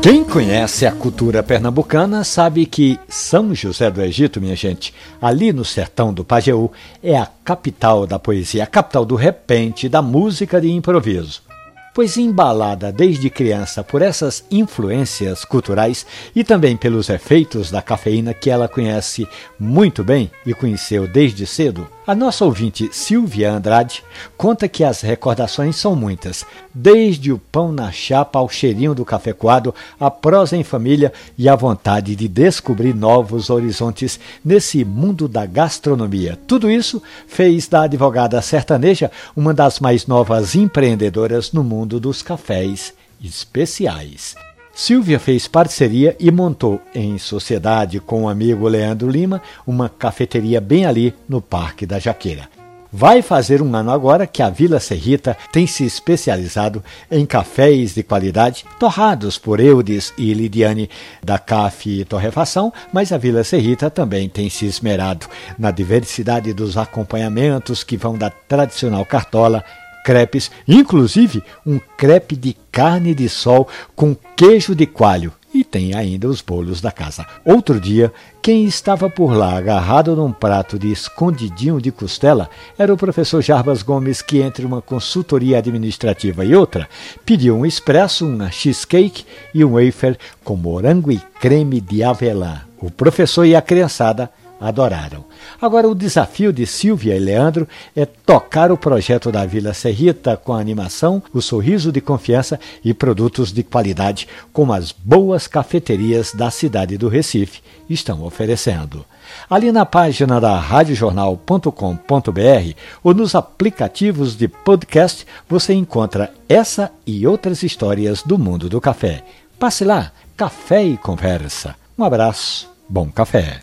Quem conhece a cultura pernambucana sabe que São José do Egito, minha gente, ali no sertão do Pajeú, é a capital da poesia, a capital do repente, da música de improviso pois embalada desde criança por essas influências culturais e também pelos efeitos da cafeína que ela conhece muito bem e conheceu desde cedo, a nossa ouvinte Silvia Andrade conta que as recordações são muitas, desde o pão na chapa ao cheirinho do café coado, a prosa em família e a vontade de descobrir novos horizontes nesse mundo da gastronomia. Tudo isso fez da advogada sertaneja uma das mais novas empreendedoras no mundo dos cafés especiais. Silvia fez parceria e montou, em sociedade com o amigo Leandro Lima, uma cafeteria bem ali no Parque da Jaqueira. Vai fazer um ano agora que a Vila Serrita tem se especializado em cafés de qualidade, torrados por Eudes e Lidiane da CAF Torrefação, mas a Vila Serrita também tem se esmerado na diversidade dos acompanhamentos que vão da tradicional cartola crepes, inclusive um crepe de carne de sol com queijo de coalho. E tem ainda os bolos da casa. Outro dia, quem estava por lá agarrado num prato de escondidinho de costela era o professor Jarbas Gomes, que entre uma consultoria administrativa e outra, pediu um expresso, uma cheesecake e um wafer com morango e creme de avelã. O professor e a criançada adoraram. Agora, o desafio de Silvia e Leandro é tocar o projeto da Vila Serrita com a animação, o sorriso de confiança e produtos de qualidade, como as boas cafeterias da cidade do Recife estão oferecendo. Ali na página da radiojornal.com.br ou nos aplicativos de podcast você encontra essa e outras histórias do mundo do café. Passe lá, café e conversa. Um abraço, bom café.